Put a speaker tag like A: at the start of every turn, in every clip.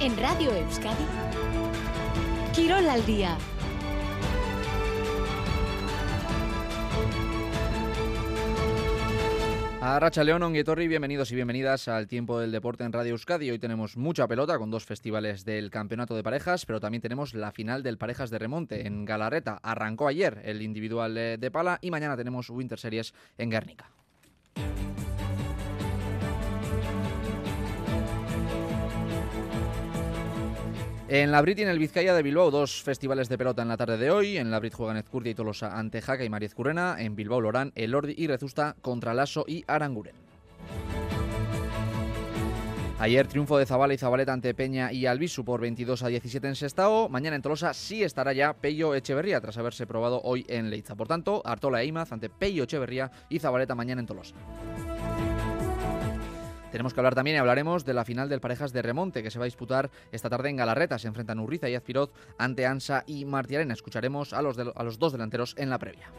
A: En Radio Euskadi, Quirol al día.
B: A Racha León, Onguietorri, bienvenidos y bienvenidas al Tiempo del Deporte en Radio Euskadi. Hoy tenemos mucha pelota con dos festivales del Campeonato de Parejas, pero también tenemos la final del Parejas de Remonte en Galarreta. Arrancó ayer el individual de pala y mañana tenemos Winter Series en Guernica. En la Brit y en el Vizcaya de Bilbao, dos festivales de pelota en la tarde de hoy. En la Brit juegan Ezcurdia y Tolosa ante Jaca y Mariez Currena. En Bilbao Lorán, Elordi y Rezusta contra Lasso y Aranguren. Ayer triunfo de Zabala y Zabaleta ante Peña y Albisu por 22 a 17 en Sestao. Mañana en Tolosa sí estará ya Pello Echeverría tras haberse probado hoy en Leiza. Por tanto, Artola e Imaz ante Pello Echeverría y Zabaleta mañana en Tolosa. Tenemos que hablar también y hablaremos de la final del Parejas de Remonte que se va a disputar esta tarde en Galarreta. Se enfrentan Urriza y Azpiroz ante Ansa y Martiarena. Escucharemos a los, a los dos delanteros en la previa.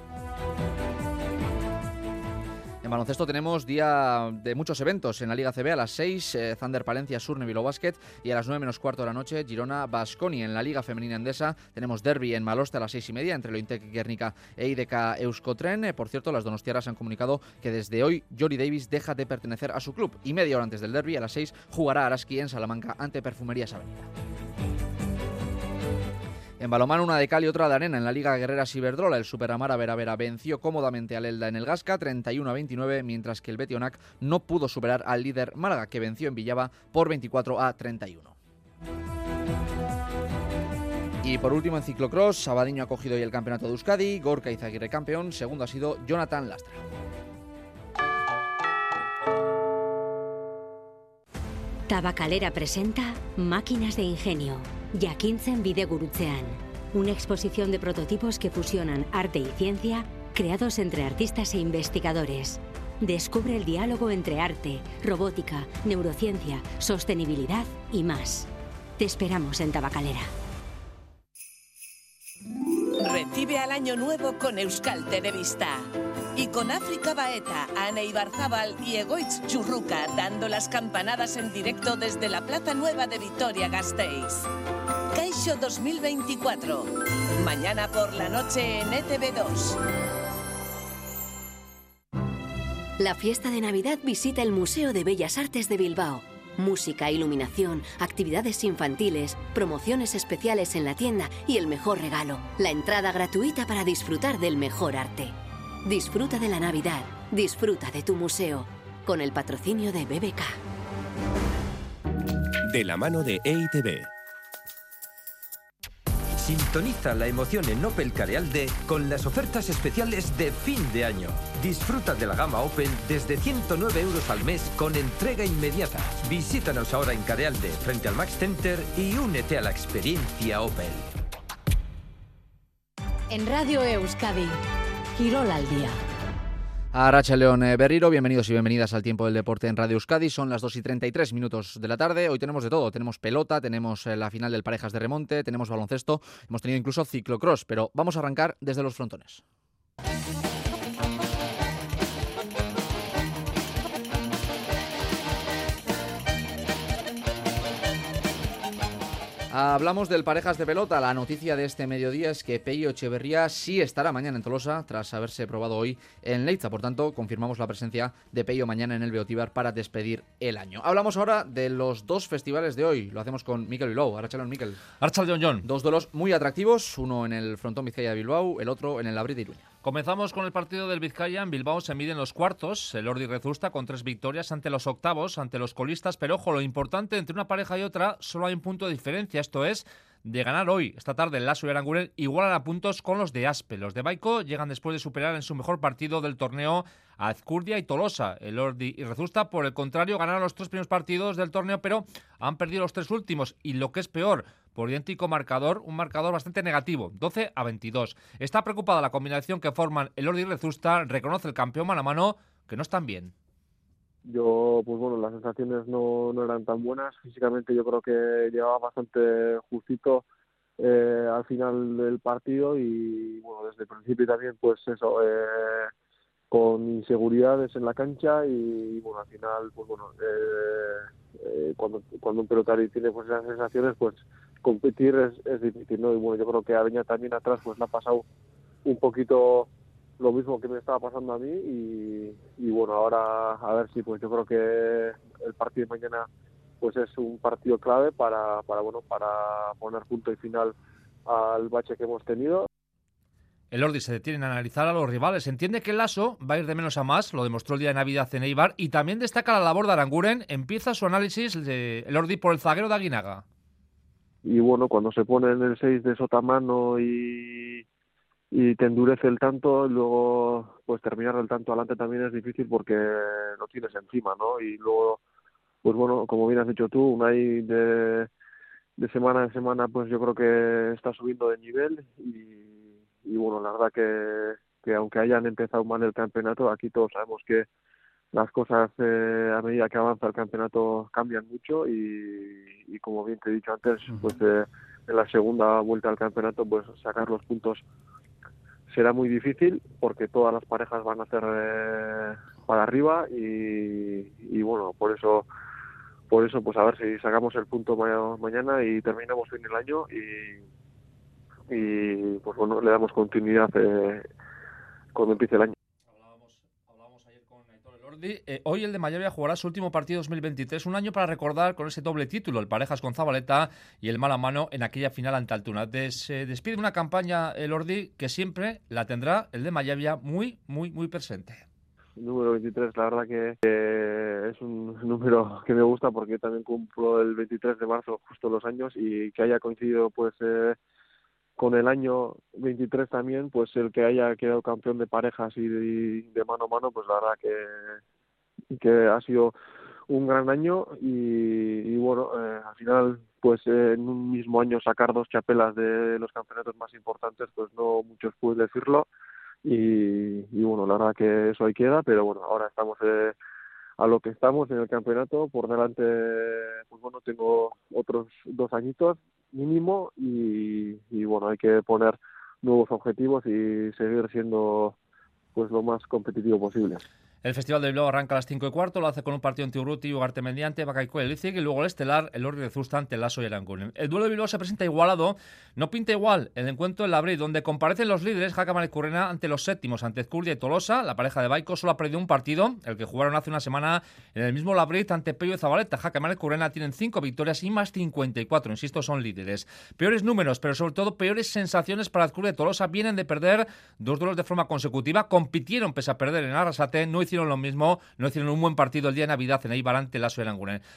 B: Baloncesto tenemos día de muchos eventos en la Liga CB a las 6, eh, Thunder Palencia Surne Vilo Basket y a las 9 menos cuarto de la noche Girona Basconi. En la Liga Femenina Endesa tenemos derby en Maloste a las 6 y media entre Lointec Guernica e IDK Euskotren. Eh, por cierto, las donostiaras han comunicado que desde hoy Jory Davis deja de pertenecer a su club y media hora antes del derby a las 6 jugará Araski en Salamanca ante Perfumerías Avenida. En balomano una de cal y otra de arena en la Liga Guerrera Ciberdrola. El Superamara Veravera venció cómodamente al Elda en el Gasca 31 a 29, mientras que el Betionac no pudo superar al líder Málaga, que venció en Villaba por 24 a 31. Y por último en ciclocross, Sabadiño ha cogido hoy el campeonato de Euskadi, Gorka Izaguirre campeón, segundo ha sido Jonathan Lastra.
A: Tabacalera presenta Máquinas de Ingenio, Jakintzen Bidegurutzean, una exposición de prototipos que fusionan arte y ciencia creados entre artistas e investigadores. Descubre el diálogo entre arte, robótica, neurociencia, sostenibilidad y más. Te esperamos en Tabacalera.
C: Recibe al año nuevo con Euskal Televista. Y con África Baeta, Ana Ibarzábal y Egoitz Churruca dando las campanadas en directo desde la Plaza Nueva de Vitoria Gasteiz. Caixo 2024. Mañana por la noche en E ETV2.
A: La fiesta de Navidad visita el Museo de Bellas Artes de Bilbao. Música, iluminación, actividades infantiles, promociones especiales en la tienda y el mejor regalo, la entrada gratuita para disfrutar del mejor arte. Disfruta de la Navidad, disfruta de tu museo, con el patrocinio de BBK.
D: De la mano de EITB. Sintoniza la emoción en Opel Carealde con las ofertas especiales de fin de año. Disfruta de la gama Opel desde 109 euros al mes con entrega inmediata. Visítanos ahora en Carealde, frente al Max Center y únete a la experiencia Opel.
A: En Radio Euskadi, Quirol al día.
B: A Racha León eh, Berriro, bienvenidos y bienvenidas al tiempo del deporte en Radio Euskadi. Son las 2 y 33 minutos de la tarde. Hoy tenemos de todo. Tenemos pelota, tenemos eh, la final del Parejas de Remonte, tenemos baloncesto, hemos tenido incluso ciclocross. Pero vamos a arrancar desde los frontones. Hablamos del parejas de pelota. La noticia de este mediodía es que Peyo Echeverría sí estará mañana en Tolosa tras haberse probado hoy en Leitza. Por tanto, confirmamos la presencia de Peyo mañana en el Beotíbar para despedir el año. Hablamos ahora de los dos festivales de hoy. Lo hacemos con Miquel Bilbao. Arachalón, Miquel.
E: Archaldeón John.
B: Dos duelos muy atractivos, uno en el frontón Vizcaya de Bilbao, el otro en el Labrit de Iruña.
E: Comenzamos con el partido del Vizcaya. En Bilbao se miden los cuartos. El Ordi Rezusta con tres victorias ante los octavos, ante los colistas. Pero ojo, lo importante entre una pareja y otra, solo hay un punto de diferencia. Esto es de ganar hoy, esta tarde, el Lasso y Aranguren igualan a puntos con los de Aspe. Los de Baico llegan después de superar en su mejor partido del torneo a Azcurdia y Tolosa. El Ordi y Rezusta, por el contrario, ganaron los tres primeros partidos del torneo, pero han perdido los tres últimos. Y lo que es peor, por idéntico marcador, un marcador bastante negativo, 12 a 22. Está preocupada la combinación que forman el Ordi y Rezusta, reconoce el campeón mano a mano, que no están bien.
F: Yo, pues bueno, las sensaciones no, no eran tan buenas. Físicamente yo creo que llevaba bastante justito eh, al final del partido y bueno, desde el principio también, pues eso, eh, con inseguridades en la cancha y, bueno, al final, pues bueno, eh, eh, cuando, cuando un pelotario tiene pues esas sensaciones, pues competir es, es difícil, ¿no? Y bueno, yo creo que a Beña también atrás pues le ha pasado un poquito lo mismo que me estaba pasando a mí y, y bueno, ahora a ver si pues yo creo que el partido de mañana pues es un partido clave para, para bueno, para poner punto y final al bache que hemos tenido.
E: El Ordi se detiene a analizar a los rivales. Entiende que el Lasso va a ir de menos a más, lo demostró el día de Navidad en Eibar, y también destaca la labor de Aranguren. Empieza su análisis de el Ordi por el zaguero de Aguinaga.
F: Y bueno, cuando se pone en el 6 de Sotamano y, y te endurece el tanto, luego pues terminar el tanto adelante también es difícil porque lo tienes encima, ¿no? Y luego, pues bueno, como bien has dicho tú, Unai de, de semana en semana pues yo creo que está subiendo de nivel y y bueno, la verdad que, que aunque hayan empezado mal el campeonato, aquí todos sabemos que las cosas eh, a medida que avanza el campeonato cambian mucho y, y como bien te he dicho antes, pues eh, en la segunda vuelta al campeonato pues sacar los puntos será muy difícil porque todas las parejas van a ser eh, para arriba y, y bueno, por eso por eso pues a ver si sacamos el punto ma mañana y terminamos bien el año y y pues bueno, le damos continuidad eh, cuando empiece el año.
E: Eh, hoy el de Mayavia jugará su último partido 2023, un año para recordar con ese doble título, el parejas con Zabaleta y el mala mano en aquella final ante Altuna. se despide una campaña Elordi que siempre la tendrá el de Mayavia muy, muy, muy presente
F: número 23, la verdad que es un número que me gusta porque también cumplo el 23 de marzo justo los años y que haya coincidido pues eh, con el año 23 también, pues el que haya quedado campeón de parejas y de, mano a mano, pues la verdad que, que ha sido un gran año y, bueno, eh, al final, pues en un mismo año sacar dos chapelas de los campeonatos más importantes, pues no muchos pueden decirlo y, y bueno, la verdad que eso ahí queda, pero bueno, ahora estamos eh, a lo que estamos en el campeonato, por delante, pues bueno, tengo otros dos añitos mínimo y, y bueno, hay que poner nuevos objetivos y seguir siendo pues lo más competitivo posible.
E: El Festival de Bilbao arranca a las 5 y cuarto, lo hace con un partido en Tiurruti, Ugarte Mediante, Bacaico y y luego el estelar, el Orri de Zusta ante Lasso y Aranguren. El duelo de Bilbao se presenta igualado, no pinta igual el encuentro en Labrid, donde comparecen los líderes, Jaca y ante los séptimos, ante y Tolosa. La pareja de Baico solo ha perdido un partido, el que jugaron hace una semana en el mismo Labrid ante Pello y Zabaleta. Jaca y Currena tienen 5 victorias y más 54, insisto, son líderes. Peores números, pero sobre todo peores sensaciones para Ezcurdia y Tolosa. Vienen de perder dos duelos de forma consecutiva, compitieron pese a perder en Arrasate, no hicieron lo mismo no hicieron un buen partido el día de Navidad en Eibar ante Lasso y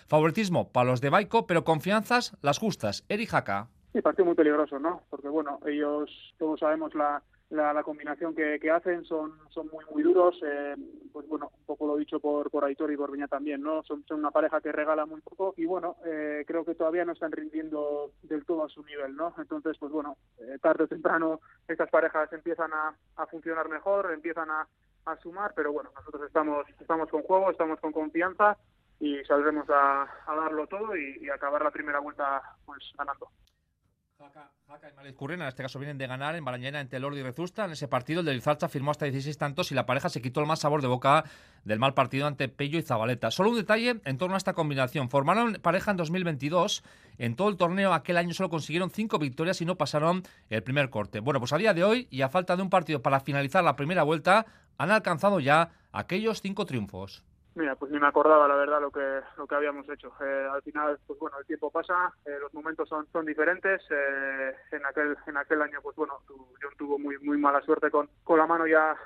E: Favoritismo para los de Baico, pero confianzas las justas. Eri Jaca.
G: Sí, partido muy peligroso, ¿no? Porque bueno, ellos todos sabemos la, la, combinación que, hacen, son, son muy muy duros, eh, pues bueno, un poco lo dicho por, por Aitor y por Viña también, ¿no? Son, son una pareja que regala muy poco y bueno, eh, creo que todavía no están rindiendo del todo a su nivel, ¿no? Entonces, pues bueno, eh, tarde o temprano estas parejas empiezan a, a funcionar mejor, empiezan a, a sumar, pero bueno, nosotros estamos, estamos con juego, estamos con confianza y saldremos a, a darlo todo y, y, acabar la primera vuelta pues ganando.
E: Jaca, y Malik Curren, en este caso vienen de ganar en Balañena ante Lordi y Rezusta. En ese partido el de Lizarcha firmó hasta 16 tantos y la pareja se quitó el más sabor de boca del mal partido ante Pello y Zabaleta. Solo un detalle en torno a esta combinación. Formaron pareja en 2022. En todo el torneo aquel año solo consiguieron cinco victorias y no pasaron el primer corte. Bueno, pues a día de hoy y a falta de un partido para finalizar la primera vuelta, han alcanzado ya aquellos cinco triunfos.
G: Mira, pues ni me acordaba la verdad lo que lo que habíamos hecho. Eh, al final, pues bueno, el tiempo pasa, eh, los momentos son son diferentes. Eh, en aquel en aquel año, pues bueno, John tuvo muy muy mala suerte con con la mano ya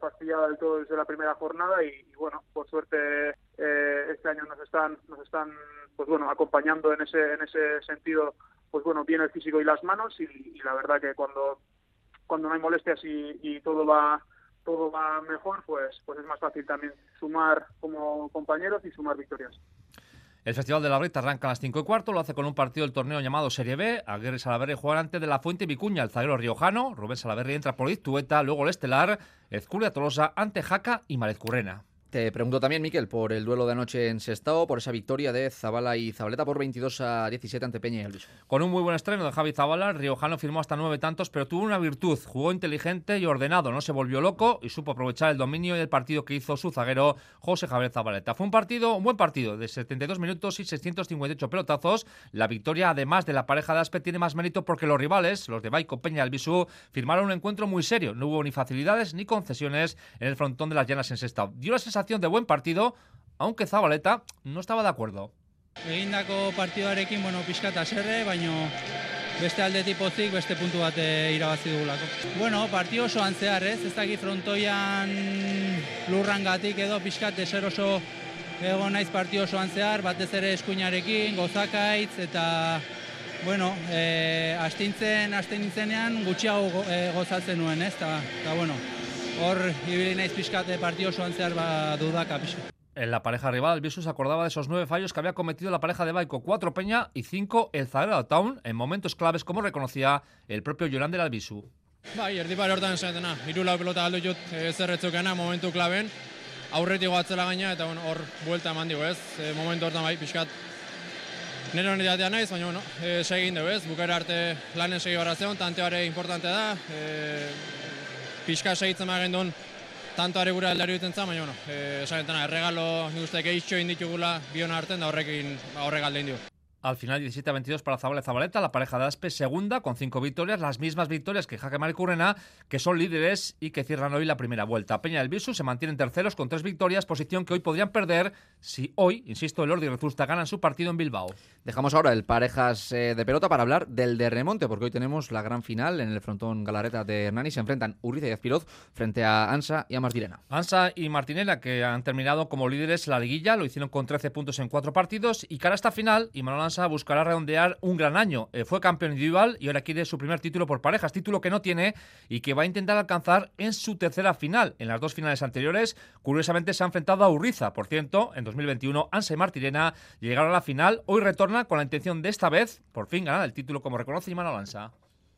G: fastidiada del todo desde la primera jornada y, bueno, por suerte este año nos están nos están pues bueno acompañando en ese en ese sentido, pues bueno, bien el físico y las manos y, y la verdad que cuando cuando no hay molestias y, y todo va todo va mejor, pues, pues es más fácil también sumar como compañeros y sumar victorias.
E: El Festival de la Rita arranca a las 5 y cuarto, lo hace con un partido del torneo llamado Serie B. Aguirre Salaverri juega ante de la Fuente Vicuña, el zaguero riojano. Rubén Salaverri entra por Iztueta, luego el estelar, Ezcuria Tolosa ante Jaca y Marez Currena.
B: Te pregunto también, Miquel, por el duelo de anoche en Sestao, por esa victoria de Zabala y Zabaleta por 22 a 17 ante Peña y Elvis.
E: Con un muy buen estreno de Javi Zabala, riojano firmó hasta nueve tantos, pero tuvo una virtud, jugó inteligente y ordenado, no se volvió loco y supo aprovechar el dominio y el partido que hizo su zaguero José Javier Zabaleta. Fue un partido, un buen partido, de 72 minutos y 658 pelotazos. La victoria, además de la pareja de Aspe, tiene más mérito porque los rivales, los de Baico, Peña y Albisú, firmaron un encuentro muy serio. No hubo ni facilidades ni concesiones en el frontón de las llanas en Sestao. Dio la sensación de buen partido, aunque Zabaleta no estaba de acuerdo.
H: Egindako partidoarekin, bueno, pixkat aserre, baino beste aldetik pozik beste puntu bat irabazi dugulako. Bueno, partio oso antzear, ez? Ez dakit frontoian lurrangatik edo pixkat eser oso egon naiz partio oso antzear, batez ere eskuinarekin, gozakaitz eta bueno, e, astintzen, astintzenean gutxiago go, e, gozatzen nuen, ez? Ta, ta bueno, hor ibili naiz pixkate partio osoan zehar ba dudaka pixka.
E: En la pareja rival, se acordaba de esos nueve fallos que había cometido la pareja de Baico, cuatro Peña y cinco el Zagreba Town, en momentos claves, como reconocía el propio Joran del Albisu.
I: Bai, erdi pare hortan esatena, hiru lau pelota galdu jut e, zerretzukena momentu klaben, aurretik goatzela gaina, eta bueno, hor buelta eman digo ez, e, momentu hortan bai, pixkat, nire honetik datea naiz, baina bueno, e, segin dugu ez, bukera arte lanen segi barra zeon, tanteare importante da, e, pixka segitzen magen duen, tanto are gura aldari duten baina, bueno, eh, esanetena, erregalo, nik uste, gehitxo inditugula biona arten, da horrekin, horrek aldein du.
E: Al final 17 a 22 para Zabala Zabaleta, la pareja de Aspe segunda con cinco victorias, las mismas victorias que Jaque Maricurrena, que son líderes y que cierran hoy la primera vuelta. Peña del Bisu se mantienen terceros con tres victorias, posición que hoy podrían perder si hoy, insisto, el Ordi y Rezusta ganan su partido en Bilbao.
B: Dejamos ahora el parejas eh, de pelota para hablar del de remonte, porque hoy tenemos la gran final en el frontón Galareta de Hernani. Se enfrentan Uriza y Azpiroz frente a Ansa y a Martirena.
E: Ansa y Martinela, que han terminado como líderes la liguilla, lo hicieron con 13 puntos en cuatro partidos. Y cara a esta final, y Buscará redondear un gran año. Eh, fue campeón individual y ahora quiere su primer título por parejas, título que no tiene y que va a intentar alcanzar en su tercera final. En las dos finales anteriores, curiosamente se ha enfrentado a Urriza. Por cierto, en 2021, Ansa y Martirena llegaron a la final. Hoy retorna con la intención de esta vez, por fin, ganar el título como reconoce Imanol Ansa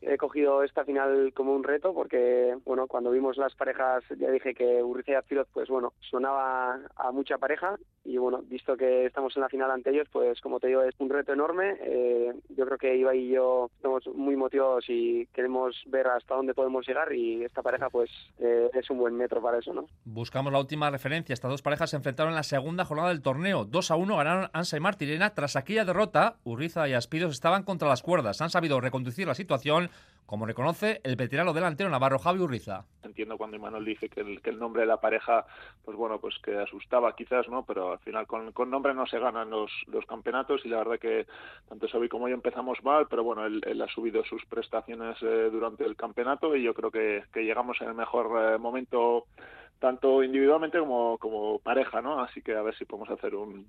J: he cogido esta final como un reto porque, bueno, cuando vimos las parejas ya dije que Urriza y Azpiroz, pues bueno, sonaba a mucha pareja y bueno, visto que estamos en la final ante ellos, pues como te digo, es un reto enorme. Eh, yo creo que Iba y yo estamos muy motivados y queremos ver hasta dónde podemos llegar y esta pareja pues eh, es un buen metro para eso, ¿no?
E: Buscamos la última referencia. Estas dos parejas se enfrentaron en la segunda jornada del torneo. 2 a 1 ganaron Ansa y Martirena. Tras aquella derrota, Urriza y Aspiros estaban contra las cuerdas. Han sabido reconducir la situación como reconoce el veterano delantero navarro Javi Urriza.
K: Entiendo cuando Imanol dice que el, que el, nombre de la pareja, pues bueno, pues que asustaba quizás, ¿no? Pero al final con, nombre no se ganan los, los, campeonatos y la verdad que tanto Xavi como yo empezamos mal, pero bueno, él, ha subido sus prestaciones eh, durante el campeonato y yo creo que, llegamos en el mejor eh, momento tanto individualmente como pareja, ¿no? Así que a ver si podemos hacer un,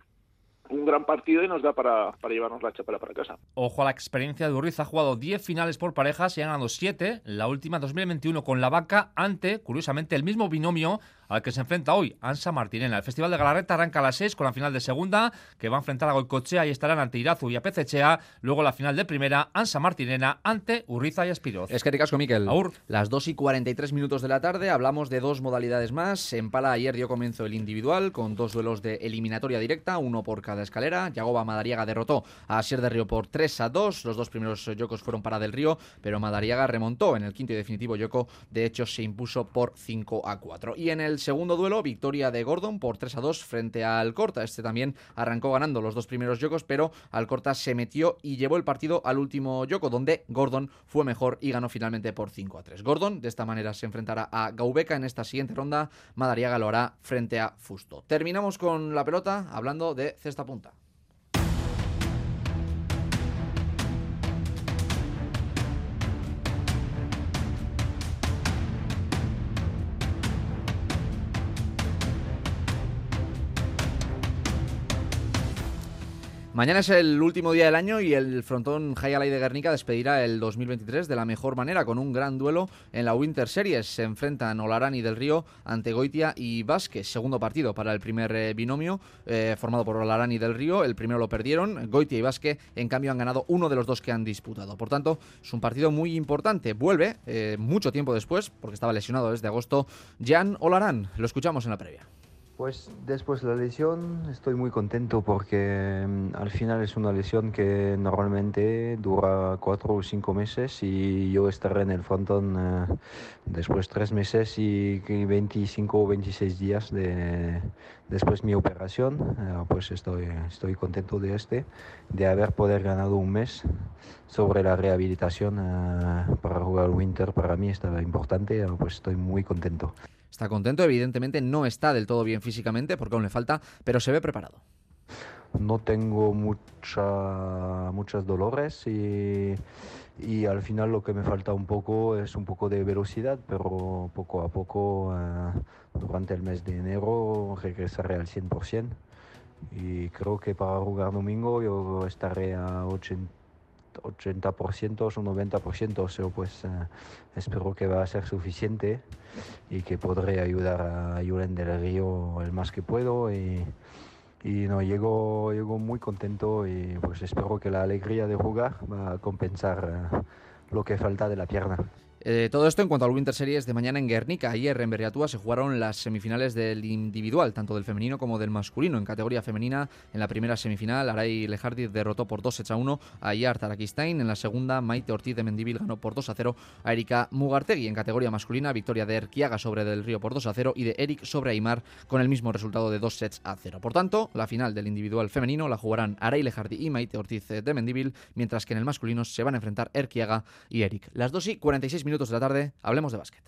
K: un gran partido y nos da para, para llevarnos la chapela para casa.
E: Ojo a la experiencia de Urriz, ha jugado 10 finales por parejas y ha ganado 7, la última 2021 con la vaca ante, curiosamente, el mismo binomio al que se enfrenta hoy Ansa Martinena. El Festival de Galarreta arranca a las 6 con la final de segunda, que va a enfrentar a Goicochea y estarán ante Irazu y a Pecechea. Luego la final de primera, Ansa Martinena ante Urriza y Espiroz.
B: Es que ricasco, Miquel.
E: Aur.
B: Las 2 y 43 minutos de la tarde hablamos de dos modalidades más. En Pala ayer dio comienzo el individual con dos duelos de eliminatoria directa, uno por cada escalera. Yagoba Madariaga derrotó a Asier de Río por 3 a 2. Los dos primeros yocos fueron para Del Río, pero Madariaga remontó en el quinto y definitivo yoco. De hecho, se impuso por 5 a 4. Y en el segundo duelo, victoria de Gordon por 3 a 2 frente a Alcorta. Este también arrancó ganando los dos primeros yocos, pero Alcorta se metió y llevó el partido al último yoco, donde Gordon fue mejor y ganó finalmente por 5 a 3. Gordon de esta manera se enfrentará a Gaubeca en esta siguiente ronda. Madariaga lo hará frente a Fusto. Terminamos con la pelota hablando de cesta punta. Mañana es el último día del año y el frontón Hayalay de Guernica despedirá el 2023 de la mejor manera con un gran duelo en la Winter Series. Se enfrentan Olarani del Río ante Goitia y Vázquez. Segundo partido para el primer eh, binomio eh, formado por Olarani del Río. El primero lo perdieron. Goitia y Vázquez en cambio han ganado uno de los dos que han disputado. Por tanto, es un partido muy importante. Vuelve eh, mucho tiempo después, porque estaba lesionado desde agosto, Jan Olarán. Lo escuchamos en la previa.
L: Pues después de la lesión estoy muy contento porque mm, al final es una lesión que normalmente dura cuatro o cinco meses y yo estaré en el frontón eh, después tres meses y 25 o 26 días de, después mi operación. Eh, pues estoy, estoy contento de este, de haber poder ganado un mes sobre la rehabilitación eh, para jugar Winter. Para mí estaba importante, pues estoy muy contento.
B: Está contento, evidentemente no está del todo bien físicamente porque aún le falta, pero se ve preparado.
L: No tengo mucha, muchos dolores y, y, al final lo que me falta un poco es un poco de velocidad, pero poco a poco eh, durante el mes de enero regresaré al 100% y creo que para jugar domingo yo estaré a 80 80% o 90%, o pues eh, espero que va a ser suficiente y que podré ayudar a Julen del Río el más que puedo y, y no, llego, llego muy contento y pues espero que la alegría de jugar va a compensar eh, lo que falta de la pierna.
B: Eh, todo esto en cuanto al Winter Series de mañana en Guernica. Ayer en Berriatúa se jugaron las semifinales del individual, tanto del femenino como del masculino. En categoría femenina, en la primera semifinal, Aray Lejardi derrotó por 2 a 1 a Iar Tarakistain. En la segunda, Maite Ortiz de Mendivil ganó por 2 a 0 a Erika Mugartegui. En categoría masculina, victoria de Erquiaga sobre Del Río por 2 a 0 y de Eric sobre Aymar con el mismo resultado de 2 sets a 0. Por tanto, la final del individual femenino la jugarán Aray Lejardi y Maite Ortiz de Mendivil, mientras que en el masculino se van a enfrentar Erquiaga y Eric. Las 2 y 46 minutos de la tarde, hablemos de básquet.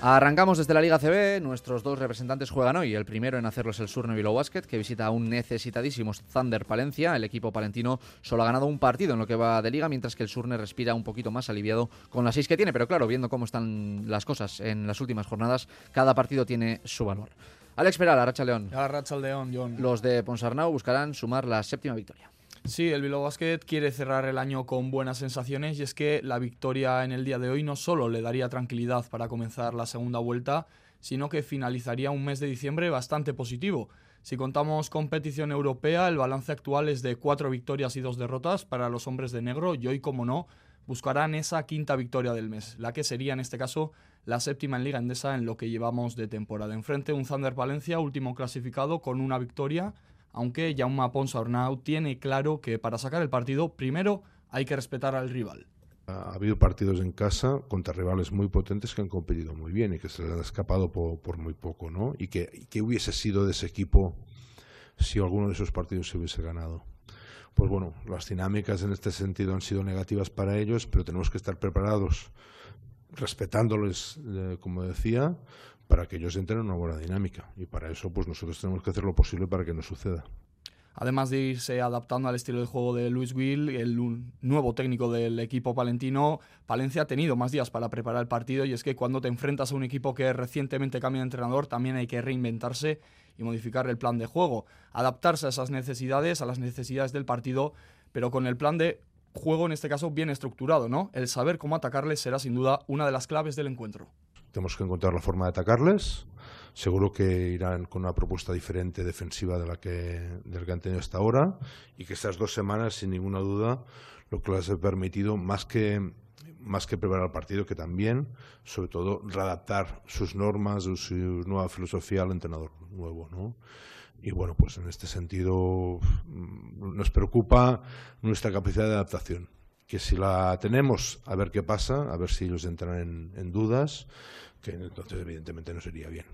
B: Arrancamos desde la Liga CB, nuestros dos representantes juegan hoy, el primero en hacerlo es el Surne Bilbao Basket, que visita a un necesitadísimo Thunder Palencia, el equipo palentino solo ha ganado un partido en lo que va de Liga, mientras que el Surne respira un poquito más aliviado con las seis que tiene, pero claro, viendo cómo están las cosas en las últimas jornadas, cada partido tiene su valor. Alex Peral, Arracha León.
M: Arracha León, John.
B: Los de Ponsarnau buscarán sumar la séptima victoria.
M: Sí, el Bilbao Basket quiere cerrar el año con buenas sensaciones y es que la victoria en el día de hoy no solo le daría tranquilidad para comenzar la segunda vuelta, sino que finalizaría un mes de diciembre bastante positivo. Si contamos competición europea, el balance actual es de cuatro victorias y dos derrotas para los hombres de negro y hoy, como no, buscarán esa quinta victoria del mes, la que sería en este caso la séptima en Liga Endesa en lo que llevamos de temporada. Enfrente un Thunder Valencia, último clasificado con una victoria, aunque Jaume Pons Arnau tiene claro que para sacar el partido primero hay que respetar al rival.
N: Ha habido partidos en casa contra rivales muy potentes que han competido muy bien y que se les han escapado por, muy poco, ¿no? Y que, que hubiese sido de ese equipo si alguno de esos partidos se hubiese ganado pues bueno, las dinámicas en este sentido han sido negativas para ellos, pero tenemos que estar preparados respetándoles, eh, como decía, para que ellos entren en una buena dinámica. Y para eso, pues nosotros tenemos que hacer lo posible para que no suceda.
M: Además de irse adaptando al estilo de juego de Luis Will, el nuevo técnico del equipo palentino, Palencia ha tenido más días para preparar el partido y es que cuando te enfrentas a un equipo que recientemente cambia de entrenador, también hay que reinventarse y modificar el plan de juego, adaptarse a esas necesidades, a las necesidades del partido, pero con el plan de juego en este caso bien estructurado, ¿no? El saber cómo atacarles será sin duda una de las claves del encuentro.
N: Tenemos que encontrar la forma de atacarles. Seguro que irán con una propuesta diferente defensiva de la que, del que han tenido hasta ahora y que estas dos semanas, sin ninguna duda, lo que les ha permitido, más que, más que preparar el partido, que también, sobre todo, readaptar sus normas, su nueva filosofía al entrenador nuevo, ¿no? Y bueno, pues en este sentido mm, nos preocupa nuestra capacidad de adaptación. Que si la tenemos, a ver qué pasa, a ver si ellos entran en, en dudas, que entonces evidentemente no sería bien.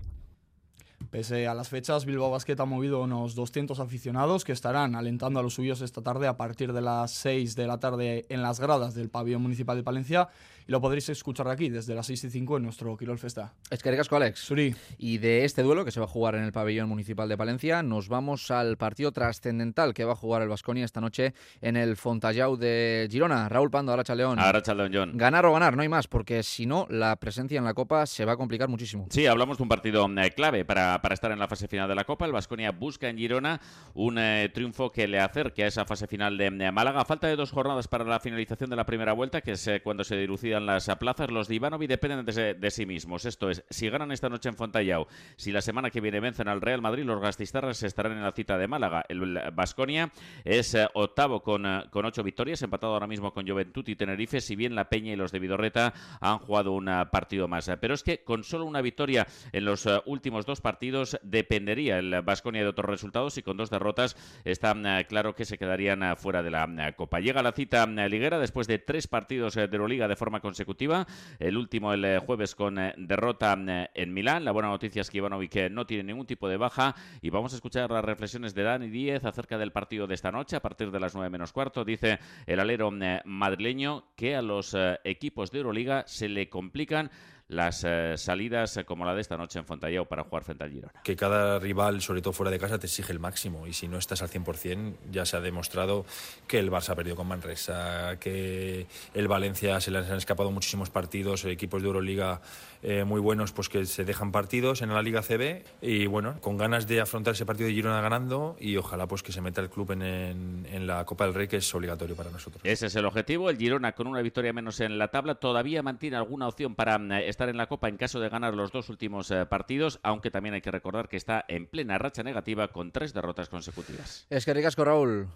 M: Pese a las fechas, Bilbao Basket ha movido unos 200 aficionados que estarán alentando a los suyos esta tarde a partir de las 6 de la tarde en las gradas del pabellón municipal de Palencia y lo podréis escuchar aquí desde las 6 y 5 en nuestro Quirol Festa.
B: Es que Alex.
M: Suri.
B: Y de este duelo que se va a jugar en el pabellón municipal de Palencia, nos vamos al partido trascendental que va a jugar el Vasconia esta noche en el Fontallau de Girona. Raúl Pando, Aracha León.
O: Aracha León, John.
B: Ganar o ganar, no hay más, porque si no, la presencia en la Copa se va a complicar muchísimo.
O: Sí, hablamos de un partido eh, clave para, para, estar en la fase final de la Copa. El Vasconia busca en Girona un eh, triunfo que le acerque a esa fase final de, Málaga. Falta de dos jornadas para la finalización de la primera vuelta, que es eh, cuando se dilucida las plazas. Los de Ivanovi dependen de, sí mismos. Esto es, si ganan esta noche en Fontallao, si la semana que viene vencen al Real Madrid, los gastistarras estarán en la cita de Málaga. El Basconia es eh, octavo con, eh, con ocho victorias, empatado ahora mismo con Juventud y Tenerife, si bien la Peña y los de Vidorreta han jugado un partido más. Pero es que con solo una victoria en los últimos dos partidos dependería el Basconia de otros resultados y con dos derrotas está claro que se quedarían fuera de la Copa. Llega la cita liguera después de tres partidos de Euroliga de forma consecutiva. El último el jueves con derrota en Milán. La buena noticia es que Ivanovic no tiene ningún tipo de baja y vamos a escuchar las reflexiones de Dani Díez acerca del partido de esta noche a partir de las 9 menos cuarto. Dice el alero madrileño que a los equipos de Euroliga se le complican las eh, salidas eh, como la de esta noche en Fontallao para jugar frente al Girona.
P: Que cada rival, sobre todo fuera de casa, te exige el máximo y si no estás al 100% ya se ha demostrado que el Barça ha perdido con Manresa, que el Valencia se le han escapado muchísimos partidos, equipos de Euroliga eh, muy buenos pues que se dejan partidos en la Liga CB y bueno, con ganas de afrontar ese partido de Girona ganando y ojalá pues que se meta el club en, en, la Copa del Rey que es obligatorio para nosotros.
O: Ese es el objetivo, el Girona con una victoria menos en la tabla todavía mantiene alguna opción para mm, estar en la Copa en caso de ganar los dos últimos eh, partidos, aunque también hay que recordar que está en plena racha negativa con tres derrotas consecutivas.
B: Es que Raúl.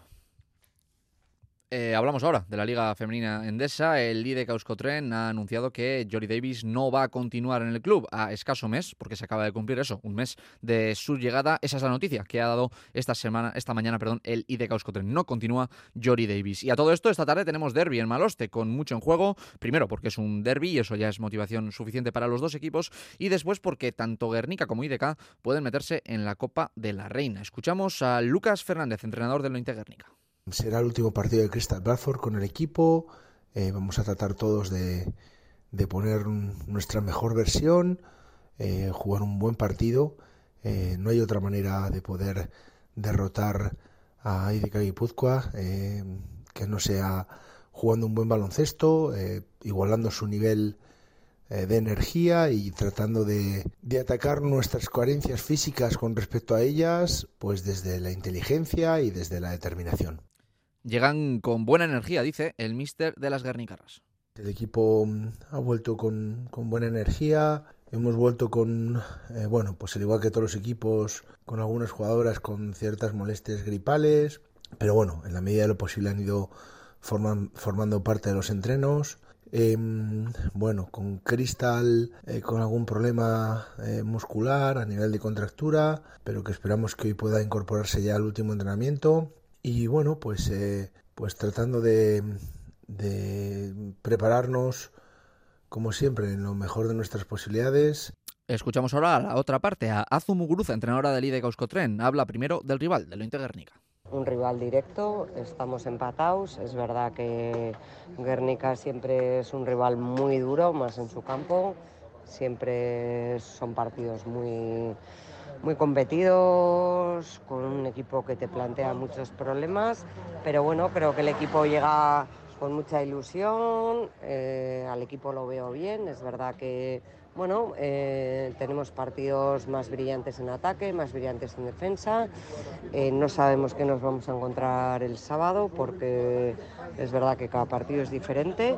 B: Eh, hablamos ahora de la Liga Femenina Endesa. El líder Euskotren ha anunciado que Jory Davis no va a continuar en el club a escaso mes, porque se acaba de cumplir eso, un mes de su llegada. Esa es la noticia que ha dado esta semana, esta mañana, perdón, el IDK Euskotren. No continúa Jory Davis. Y a todo esto, esta tarde tenemos derby en Maloste, con mucho en juego. Primero, porque es un derby y eso ya es motivación suficiente para los dos equipos. Y después, porque tanto Guernica como IDK pueden meterse en la Copa de la Reina. Escuchamos a Lucas Fernández, entrenador del Nointe Guernica.
Q: Será el último partido de Crystal Bradford con el equipo. Eh, vamos a tratar todos de, poner nuestra mejor versión, eh, jugar un buen partido. Eh, no hay otra manera de poder derrotar a Idika Guipúzcoa que no sea jugando un buen baloncesto, igualando su nivel de energía y tratando de, de, atacar nuestras carencias físicas con respecto a ellas, pues desde la inteligencia y desde la determinación.
B: Llegan con buena energía, dice el mister de las Guernicarras.
Q: El equipo mm, ha vuelto con, buena energía, hemos vuelto con, eh, bueno, pues al igual que todos los equipos, con algunas jugadoras con ciertas molestias gripales, pero bueno, en la medida de lo posible han ido formando parte de los entrenos. Em, bueno, con Cristal eh, con algún problema eh, muscular a nivel de contractura, pero que esperamos que hoy pueda incorporarse ya al último entrenamiento y bueno, pues, eh, pues tratando de, prepararnos, como siempre, en lo mejor de nuestras posibilidades.
B: Escuchamos ahora a la otra parte, a Azu Muguruza, entrenadora del IDE Tren. Habla primero del rival, del Inter Guernica.
R: Un rival directo, estamos empatados. Es verdad que Guernica siempre es un rival muy duro, más en su campo. Siempre son partidos muy, muy competidos, con un equipo que te plantea muchos problemas, pero bueno, creo que el equipo llega con mucha ilusión, eh, al equipo lo veo bien, es verdad que bueno, eh, tenemos partidos más brillantes en ataque, más brillantes en defensa, eh, no sabemos qué nos vamos a encontrar el sábado porque es verdad que cada partido es diferente,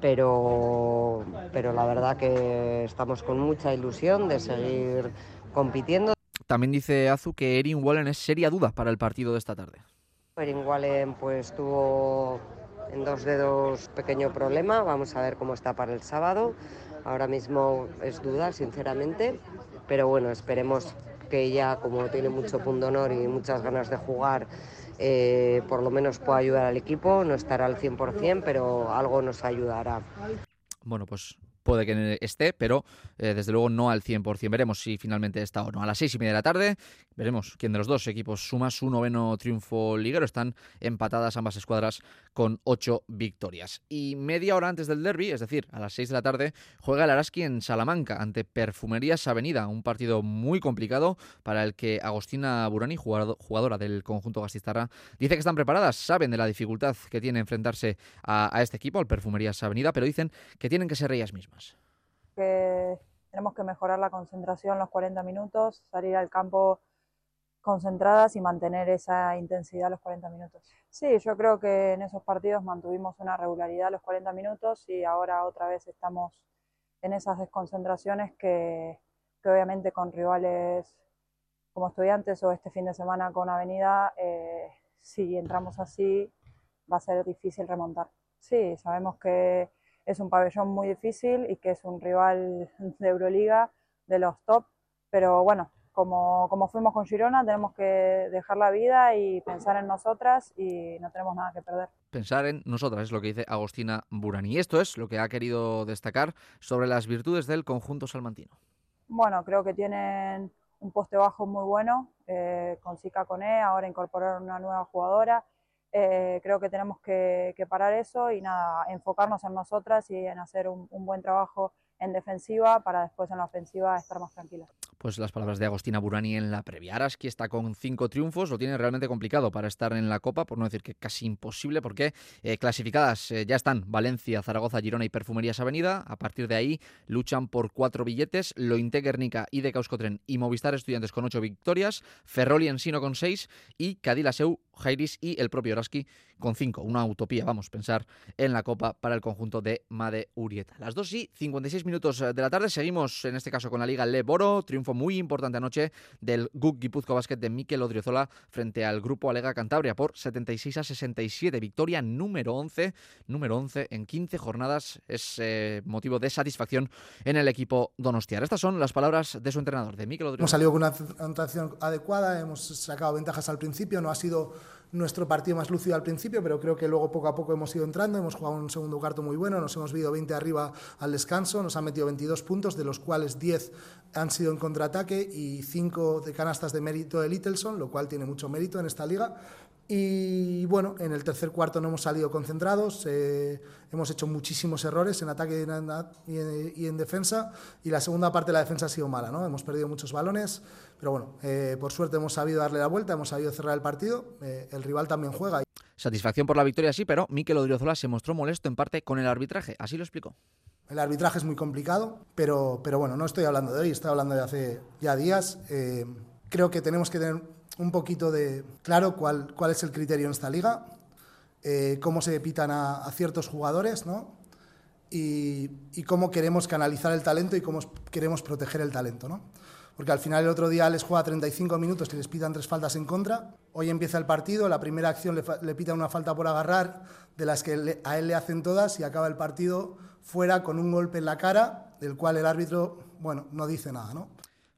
R: pero, pero la verdad que estamos con mucha ilusión de seguir compitiendo.
B: También dice Azu que Erin Wallen es seria duda para el partido de esta tarde.
R: Erin Wallen pues tuvo en dos dedos pequeño problema, vamos a ver cómo está para el sábado. Ahora mismo es duda, sinceramente, pero bueno, esperemos que ella, como tiene mucho punto honor y muchas ganas de jugar, eh, por lo menos pueda ayudar al equipo. No estará al 100%, pero algo nos ayudará.
B: Bueno, pues puede que esté, pero eh, desde luego no al 100%. Veremos si finalmente está o no. A las seis y media de la tarde veremos quién de los dos equipos suma su noveno triunfo liguero. Están empatadas ambas escuadras con ocho victorias. Y media hora antes del derby, es decir, a las seis de la tarde, juega el Araski en Salamanca ante Perfumerías Avenida, un partido muy complicado para el que Agostina Burani, jugadora del conjunto gastistarra, dice que están preparadas, saben de la dificultad que tiene enfrentarse a este equipo, al Perfumerías Avenida, pero dicen que tienen que ser ellas mismas.
S: Que tenemos que mejorar la concentración los 40 minutos, salir al campo concentradas y mantener esa intensidad los 40 minutos. Sí, yo creo que en esos partidos mantuvimos una regularidad los 40 minutos y ahora otra vez estamos en esas desconcentraciones que, que obviamente con rivales como estudiantes o este fin de semana con Avenida, eh, si entramos así va a ser difícil remontar. Sí, sabemos que es un pabellón muy difícil y que es un rival de Euroliga de los top, pero bueno, como, como fuimos con Girona, tenemos que dejar la vida y pensar en nosotras y no tenemos nada que perder.
B: Pensar en nosotras es lo que dice Agostina Burani. Y esto es lo que ha querido destacar sobre las virtudes del conjunto salmantino.
S: Bueno, creo que tienen un poste bajo muy bueno eh, con Sika Cone, ahora incorporar una nueva jugadora. Eh, creo que tenemos que, parar eso y nada, enfocarnos en nosotras y en hacer un, un buen trabajo en defensiva para después en la ofensiva estar más tranquila
B: pues las palabras de Agostina Burani en la previa. Araski está con cinco triunfos, lo tiene realmente complicado para estar en la Copa, por no decir que casi imposible, porque eh, clasificadas eh, ya están Valencia, Zaragoza, Girona y Perfumerías Avenida. A partir de ahí luchan por cuatro billetes, Lointe Guernica y de Causcotren y Movistar Estudiantes con ocho victorias, Ferroli Ensino con seis y Cadilaseu, Jairis y el propio Araski con cinco. Una utopía, vamos, pensar en la Copa para el conjunto de Made Urieta. Las dos y 56 minutos de la tarde, seguimos en este caso con la Liga Leboro, triunfo muy importante anoche del GUC Guipuzco Basket de Mikel Odriozola frente al grupo Alega Cantabria por 76 a 67. Victoria número 11, número 11 en 15 jornadas. Es eh, motivo de satisfacción en el equipo donostiar. Estas son las palabras de su entrenador, de Mikel Odriozola.
T: Hemos salido con una anotación adecuada, hemos sacado ventajas al principio, no ha sido nuestro partido más lúcido al principio, pero creo que luego poco a poco hemos ido entrando, hemos jugado un segundo cuarto muy bueno, nos hemos visto 20 arriba al descanso, nos han metido 22 puntos, de los cuales 10 han sido en contraataque y 5 de canastas de mérito de Littleson, lo cual tiene mucho mérito en esta liga. Y bueno, en el tercer cuarto no hemos salido concentrados, eh, hemos hecho muchísimos errores en ataque y en, defensa, y la segunda parte de la defensa ha sido mala, ¿no? Hemos perdido muchos balones, pero bueno, eh, por suerte hemos sabido darle la vuelta, hemos sabido cerrar el partido, eh, el rival también juega.
B: Satisfacción por la victoria, sí, pero Mikel Odriozola se mostró molesto en parte con el arbitraje, así lo explicó.
T: El arbitraje es muy complicado, pero, pero bueno, no estoy hablando de hoy, estoy hablando de hace ya días. creo que tenemos que tener un poquito de claro cuál, cuál es el criterio en esta liga, eh, cómo se pitan a, ciertos jugadores, ¿no? Y, cómo queremos canalizar el talento y cómo queremos proteger el talento, ¿no? Porque al final el otro día les juega 35 minutos y les pitan tres faltas en contra. Hoy empieza el partido, la primera acción le, le pita una falta por agarrar, de las que a él le hacen todas, y acaba el partido fuera con un golpe en la cara, del cual el árbitro, bueno, no dice nada, ¿no?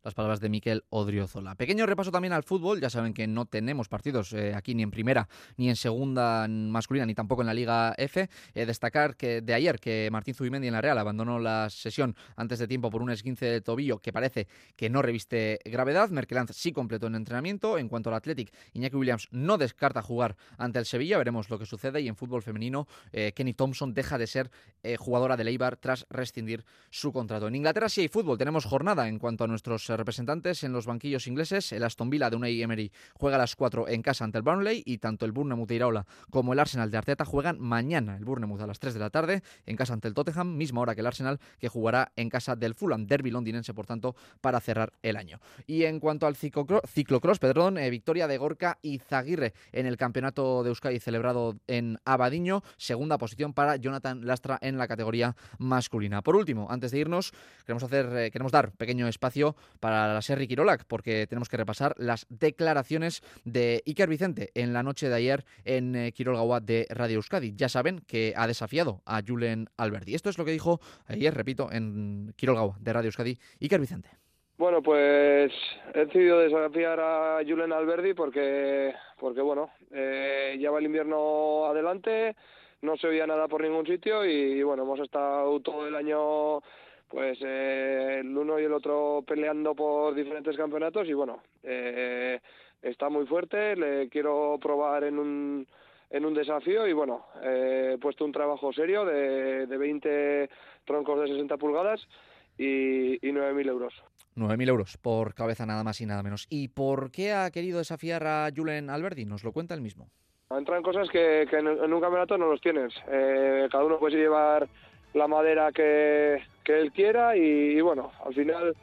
B: Las palabras de Miquel Odriozola. Pequeño repaso también al fútbol. Ya saben que no tenemos partidos eh, aquí ni en primera, ni en segunda masculina, ni tampoco en la Liga F. Eh, destacar que de ayer que Martín Zubimendi en la Real abandonó la sesión antes de tiempo por un esguince de tobillo que parece que no reviste gravedad. Merkelanz sí completó el entrenamiento. En cuanto al Athletic, Iñaki Williams no descarta jugar ante el Sevilla. Veremos lo que sucede. Y en fútbol femenino, eh, Kenny Thompson deja de ser jugadora de Eibar tras rescindir su contrato. En Inglaterra sí hay fútbol. Tenemos jornada en cuanto a nuestros representantes en los banquillos ingleses. El Aston Villa de Unai Emery juega a las 4 en casa ante el Burnley y tanto el Bournemouth de Iraola como el Arsenal de Arteta juegan mañana. El Bournemouth a las 3 de la tarde en casa ante el Tottenham, misma hora que el Arsenal que jugará en casa del Fulham, derby londinense por tanto para cerrar el año. Y en cuanto al ciclocross, perdón, eh, victoria de Gorka y Zaguirre en el campeonato de Euskadi celebrado en Abadiño, segunda posición para Jonathan Lastra en la categoría masculina. Por último, antes de irnos, queremos hacer eh, queremos dar pequeño espacio para la Serri Quirolac, porque tenemos que repasar las declaraciones de Iker Vicente en la noche de ayer en eh, Quirolgawa de Radio Euskadi. Ya saben que ha desafiado a Julen Alberti. Esto es lo que dijo ayer, repito, en Quirolgawa de Radio Euskadi, Iker Vicente.
U: Bueno, pues he decidido desafiar a Julen Alberdi porque, porque bueno, eh, ya va el invierno adelante, no se oía nada por ningún sitio y, bueno, hemos estado todo el año pues eh, el uno y el otro peleando por diferentes campeonatos y bueno, eh, está muy fuerte, le quiero probar en un, en un desafío y bueno, eh, he puesto un trabajo serio de, de 20 troncos de 60 pulgadas y, y 9.000 euros.
B: 9.000 euros por cabeza nada más y nada menos. ¿Y por qué ha querido desafiar a Julen Alberdi? Nos lo cuenta él mismo.
U: Entran cosas que, que en, un campeonato no los tienes. Eh, cada uno puede llevar la madera que, él quiera y, bueno, al final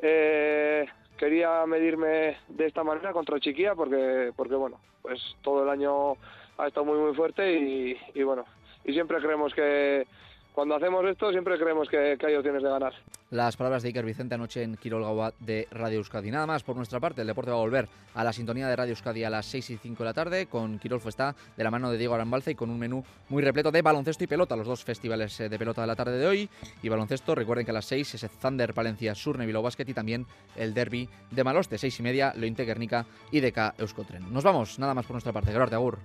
U: eh, quería medirme de esta manera contra Chiquía porque, porque bueno, pues todo el año ha estado muy muy fuerte y, y bueno, y siempre creemos que cuando hacemos esto siempre creemos que, que hay de ganar.
B: Las palabras de Iker Vicente anoche en Quirol de Radio Euskadi. Nada más por nuestra parte, el deporte va a volver a la sintonía de Radio Euskadi a las 6 y 5 de la tarde con Quirol Fuesta de la mano de Diego Arambalza y con un menú muy repleto de baloncesto y pelota, los dos festivales eh, de pelota de la tarde de hoy. Y baloncesto, recuerden que a las 6 es Thunder Palencia Sur Nevilo Basket y también el derby de Maloste, 6 y media, Lointe Guernica y DK Euskotren. Nos vamos, nada más por nuestra parte. Gerard Agur.